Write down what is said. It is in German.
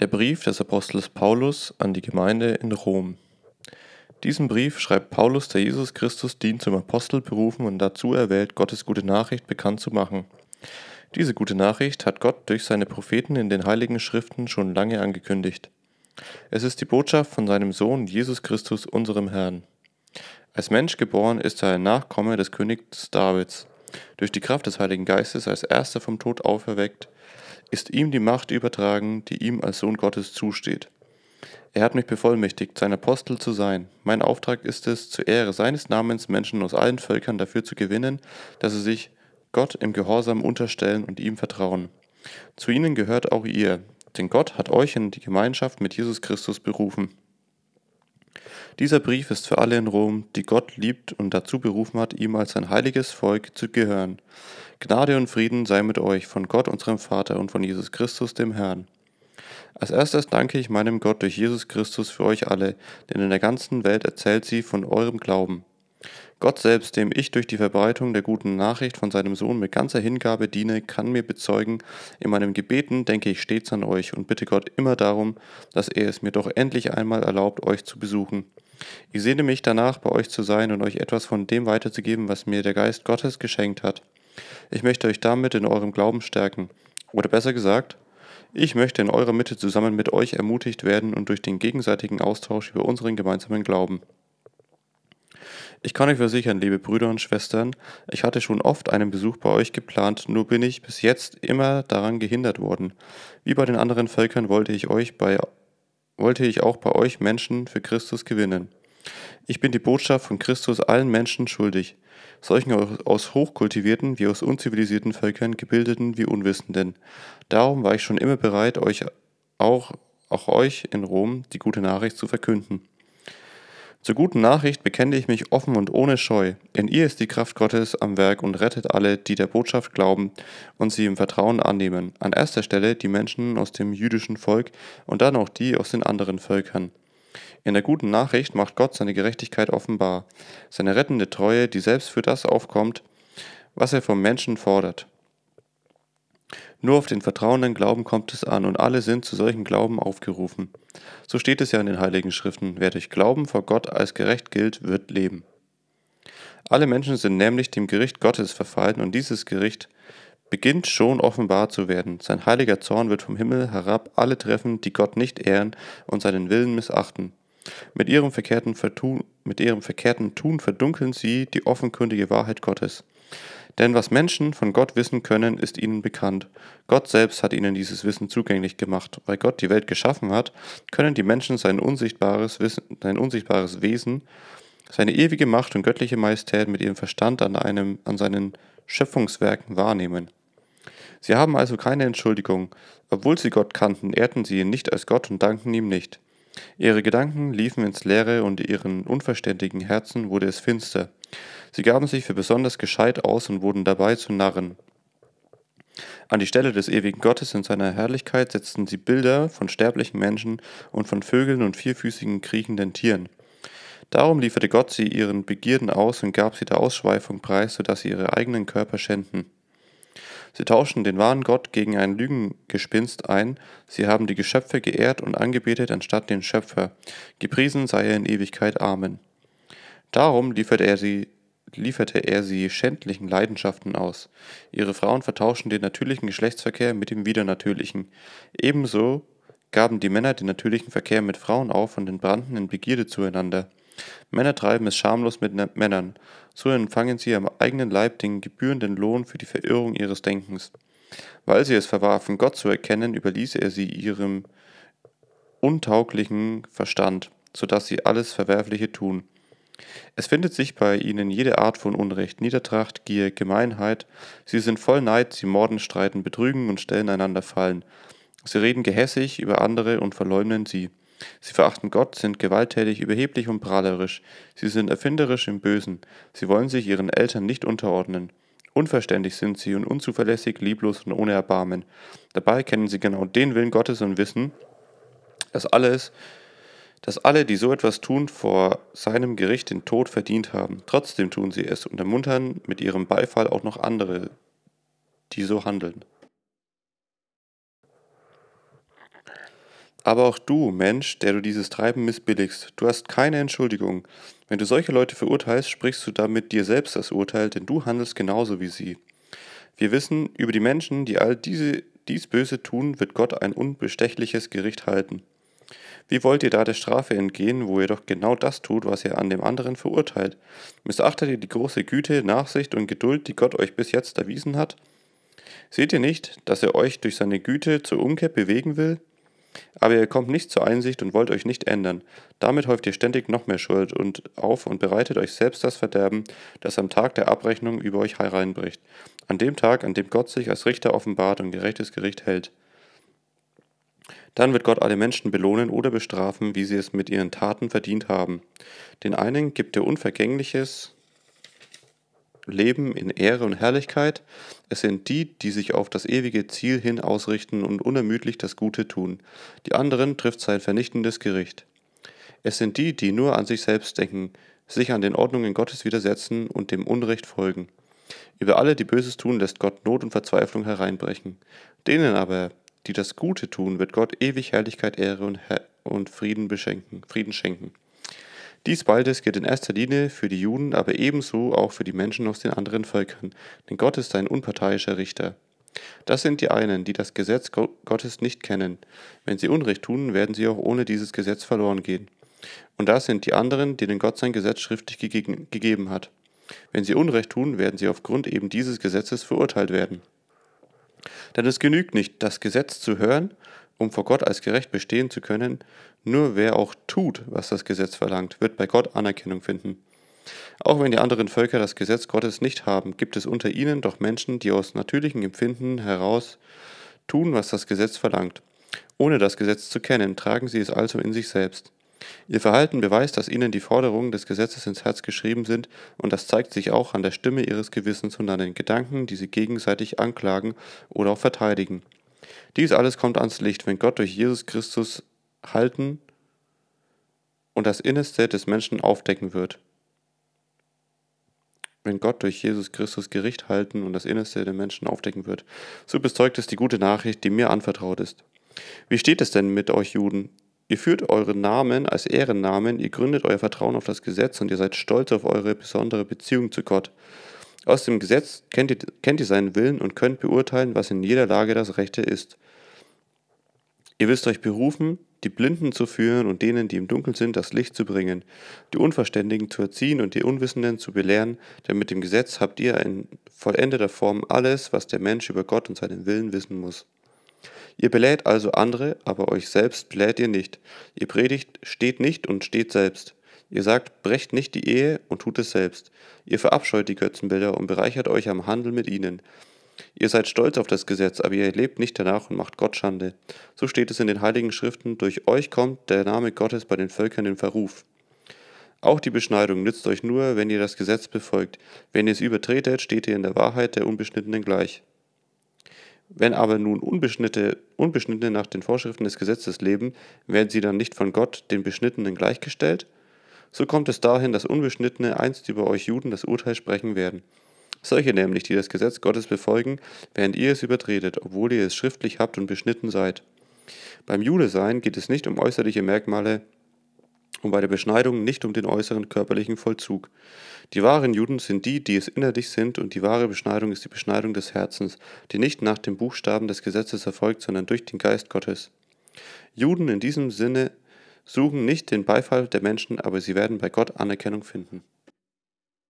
Der Brief des Apostels Paulus an die Gemeinde in Rom. Diesen Brief schreibt Paulus, der Jesus Christus dient, zum Apostel berufen und dazu erwählt, Gottes gute Nachricht bekannt zu machen. Diese gute Nachricht hat Gott durch seine Propheten in den heiligen Schriften schon lange angekündigt. Es ist die Botschaft von seinem Sohn Jesus Christus, unserem Herrn. Als Mensch geboren ist er ein Nachkomme des Königs Davids. Durch die Kraft des Heiligen Geistes als erster vom Tod auferweckt, ist ihm die Macht übertragen, die ihm als Sohn Gottes zusteht. Er hat mich bevollmächtigt, sein Apostel zu sein. Mein Auftrag ist es, zur Ehre seines Namens Menschen aus allen Völkern dafür zu gewinnen, dass sie sich Gott im Gehorsam unterstellen und ihm vertrauen. Zu ihnen gehört auch ihr, denn Gott hat euch in die Gemeinschaft mit Jesus Christus berufen. Dieser Brief ist für alle in Rom, die Gott liebt und dazu berufen hat, ihm als ein heiliges Volk zu gehören. Gnade und Frieden sei mit euch von Gott, unserem Vater und von Jesus Christus, dem Herrn. Als erstes danke ich meinem Gott durch Jesus Christus für euch alle, denn in der ganzen Welt erzählt sie von eurem Glauben. Gott selbst, dem ich durch die Verbreitung der guten Nachricht von seinem Sohn mit ganzer Hingabe diene, kann mir bezeugen, in meinem Gebeten denke ich stets an euch und bitte Gott immer darum, dass er es mir doch endlich einmal erlaubt, euch zu besuchen. Ich sehne mich danach, bei euch zu sein und euch etwas von dem weiterzugeben, was mir der Geist Gottes geschenkt hat. Ich möchte euch damit in eurem Glauben stärken. Oder besser gesagt, ich möchte in eurer Mitte zusammen mit euch ermutigt werden und durch den gegenseitigen Austausch über unseren gemeinsamen Glauben. Ich kann euch versichern, liebe Brüder und Schwestern, ich hatte schon oft einen Besuch bei euch geplant, nur bin ich bis jetzt immer daran gehindert worden. Wie bei den anderen Völkern wollte ich euch bei wollte ich auch bei euch Menschen für Christus gewinnen. Ich bin die Botschaft von Christus allen Menschen schuldig, solchen aus hochkultivierten wie aus unzivilisierten Völkern, gebildeten wie Unwissenden. Darum war ich schon immer bereit, euch auch, auch euch in Rom die gute Nachricht zu verkünden. Zur guten Nachricht bekenne ich mich offen und ohne Scheu. In ihr ist die Kraft Gottes am Werk und rettet alle, die der Botschaft glauben und sie im Vertrauen annehmen. An erster Stelle die Menschen aus dem jüdischen Volk und dann auch die aus den anderen Völkern. In der guten Nachricht macht Gott seine Gerechtigkeit offenbar, seine rettende Treue, die selbst für das aufkommt, was er vom Menschen fordert. Nur auf den vertrauenden Glauben kommt es an und alle sind zu solchen Glauben aufgerufen. So steht es ja in den Heiligen Schriften, wer durch Glauben vor Gott als gerecht gilt, wird leben. Alle Menschen sind nämlich dem Gericht Gottes verfallen und dieses Gericht beginnt schon offenbar zu werden. Sein heiliger Zorn wird vom Himmel herab alle treffen, die Gott nicht ehren und seinen Willen missachten. Mit ihrem verkehrten, Vertun, mit ihrem verkehrten Tun verdunkeln sie die offenkundige Wahrheit Gottes. Denn was Menschen von Gott wissen können, ist ihnen bekannt. Gott selbst hat ihnen dieses Wissen zugänglich gemacht. Weil Gott die Welt geschaffen hat, können die Menschen sein unsichtbares, Wissen, sein unsichtbares Wesen, seine ewige Macht und göttliche Majestät mit ihrem Verstand an, einem, an seinen Schöpfungswerken wahrnehmen. Sie haben also keine Entschuldigung. Obwohl sie Gott kannten, ehrten sie ihn nicht als Gott und dankten ihm nicht. Ihre Gedanken liefen ins Leere und ihren unverständigen Herzen wurde es finster. Sie gaben sich für besonders gescheit aus und wurden dabei zu Narren. An die Stelle des ewigen Gottes in seiner Herrlichkeit setzten sie Bilder von sterblichen Menschen und von Vögeln und vierfüßigen kriechenden Tieren. Darum lieferte Gott sie ihren Begierden aus und gab sie der Ausschweifung preis, sodass sie ihre eigenen Körper schänden. Sie tauschten den wahren Gott gegen ein Lügengespinst ein, sie haben die Geschöpfe geehrt und angebetet anstatt den Schöpfer. Gepriesen sei er in Ewigkeit. Amen. Darum lieferte er sie lieferte er sie schändlichen Leidenschaften aus. Ihre Frauen vertauschten den natürlichen Geschlechtsverkehr mit dem widernatürlichen. Ebenso gaben die Männer den natürlichen Verkehr mit Frauen auf und entbrannten in Begierde zueinander. Männer treiben es schamlos mit Männern, so empfangen sie am eigenen Leib den gebührenden Lohn für die Verirrung ihres Denkens. Weil sie es verwarfen, Gott zu erkennen, überließ er sie ihrem untauglichen Verstand, so dass sie alles Verwerfliche tun. Es findet sich bei ihnen jede Art von Unrecht, Niedertracht, Gier, Gemeinheit. Sie sind voll Neid, sie morden, streiten, betrügen und stellen einander Fallen. Sie reden gehässig über andere und verleumden sie. Sie verachten Gott, sind gewalttätig, überheblich und prahlerisch. Sie sind erfinderisch im Bösen. Sie wollen sich ihren Eltern nicht unterordnen. Unverständig sind sie und unzuverlässig, lieblos und ohne Erbarmen. Dabei kennen sie genau den Willen Gottes und wissen, dass alles, dass alle, die so etwas tun, vor seinem Gericht den Tod verdient haben. Trotzdem tun sie es und ermuntern mit ihrem Beifall auch noch andere, die so handeln. Aber auch du, Mensch, der du dieses Treiben missbilligst, du hast keine Entschuldigung. Wenn du solche Leute verurteilst, sprichst du damit dir selbst das Urteil, denn du handelst genauso wie sie. Wir wissen, über die Menschen, die all diese, dies Böse tun, wird Gott ein unbestechliches Gericht halten. Wie wollt ihr da der Strafe entgehen, wo ihr doch genau das tut, was ihr an dem anderen verurteilt? Missachtet ihr die große Güte, Nachsicht und Geduld, die Gott euch bis jetzt erwiesen hat? Seht ihr nicht, dass er euch durch seine Güte zur Umkehr bewegen will? Aber ihr kommt nicht zur Einsicht und wollt euch nicht ändern. Damit häuft ihr ständig noch mehr Schuld und auf und bereitet euch selbst das Verderben, das am Tag der Abrechnung über euch hereinbricht. An dem Tag, an dem Gott sich als Richter offenbart und gerechtes Gericht hält. Dann wird Gott alle Menschen belohnen oder bestrafen, wie sie es mit ihren Taten verdient haben. Den einen gibt er unvergängliches, leben in Ehre und Herrlichkeit. Es sind die, die sich auf das ewige Ziel hin ausrichten und unermüdlich das Gute tun. Die anderen trifft sein vernichtendes Gericht. Es sind die, die nur an sich selbst denken, sich an den Ordnungen Gottes widersetzen und dem Unrecht folgen. Über alle, die Böses tun, lässt Gott Not und Verzweiflung hereinbrechen. Denen aber, die das Gute tun, wird Gott ewig Herrlichkeit, Ehre und, Her und Frieden, beschenken, Frieden schenken. Dies beides gilt in erster Linie für die Juden, aber ebenso auch für die Menschen aus den anderen Völkern, denn Gott ist ein unparteiischer Richter. Das sind die einen, die das Gesetz Gottes nicht kennen. Wenn sie Unrecht tun, werden sie auch ohne dieses Gesetz verloren gehen. Und das sind die anderen, denen Gott sein Gesetz schriftlich gegeben, hat. Wenn sie Unrecht tun, werden sie aufgrund eben dieses Gesetzes verurteilt werden. Denn es genügt nicht, das Gesetz zu hören um vor Gott als gerecht bestehen zu können, nur wer auch tut, was das Gesetz verlangt, wird bei Gott Anerkennung finden. Auch wenn die anderen Völker das Gesetz Gottes nicht haben, gibt es unter ihnen doch Menschen, die aus natürlichem Empfinden heraus tun, was das Gesetz verlangt. Ohne das Gesetz zu kennen, tragen sie es also in sich selbst. Ihr Verhalten beweist, dass ihnen die Forderungen des Gesetzes ins Herz geschrieben sind, und das zeigt sich auch an der Stimme ihres Gewissens und an den Gedanken, die sie gegenseitig anklagen oder auch verteidigen. Dies alles kommt ans Licht, wenn Gott durch Jesus Christus halten und das Innerste des Menschen aufdecken wird. Wenn Gott durch Jesus Christus Gericht halten und das Innerste der Menschen aufdecken wird. So bezeugt es die gute Nachricht, die mir anvertraut ist. Wie steht es denn mit euch Juden? Ihr führt euren Namen als Ehrennamen, ihr gründet euer Vertrauen auf das Gesetz und ihr seid stolz auf eure besondere Beziehung zu Gott. Aus dem Gesetz kennt ihr, kennt ihr seinen Willen und könnt beurteilen, was in jeder Lage das Rechte ist. Ihr wisst euch berufen, die Blinden zu führen und denen, die im Dunkeln sind, das Licht zu bringen, die Unverständigen zu erziehen und die Unwissenden zu belehren, denn mit dem Gesetz habt ihr in vollendeter Form alles, was der Mensch über Gott und seinen Willen wissen muss. Ihr belädt also andere, aber euch selbst belädt ihr nicht. Ihr predigt, steht nicht und steht selbst. Ihr sagt, brecht nicht die Ehe und tut es selbst. Ihr verabscheut die Götzenbilder und bereichert euch am Handel mit ihnen. Ihr seid stolz auf das Gesetz, aber ihr lebt nicht danach und macht Gott Schande. So steht es in den heiligen Schriften, durch euch kommt der Name Gottes bei den Völkern in Verruf. Auch die Beschneidung nützt euch nur, wenn ihr das Gesetz befolgt. Wenn ihr es übertretet, steht ihr in der Wahrheit der Unbeschnittenen gleich. Wenn aber nun Unbeschnittene, Unbeschnittene nach den Vorschriften des Gesetzes leben, werden sie dann nicht von Gott, den Beschnittenen, gleichgestellt? So kommt es dahin, dass Unbeschnittene einst über euch Juden das Urteil sprechen werden. Solche nämlich, die das Gesetz Gottes befolgen, während ihr es übertretet, obwohl ihr es schriftlich habt und beschnitten seid. Beim Judesein geht es nicht um äußerliche Merkmale und bei der Beschneidung nicht um den äußeren körperlichen Vollzug. Die wahren Juden sind die, die es innerlich sind, und die wahre Beschneidung ist die Beschneidung des Herzens, die nicht nach dem Buchstaben des Gesetzes erfolgt, sondern durch den Geist Gottes. Juden in diesem Sinne suchen nicht den Beifall der Menschen, aber sie werden bei Gott Anerkennung finden.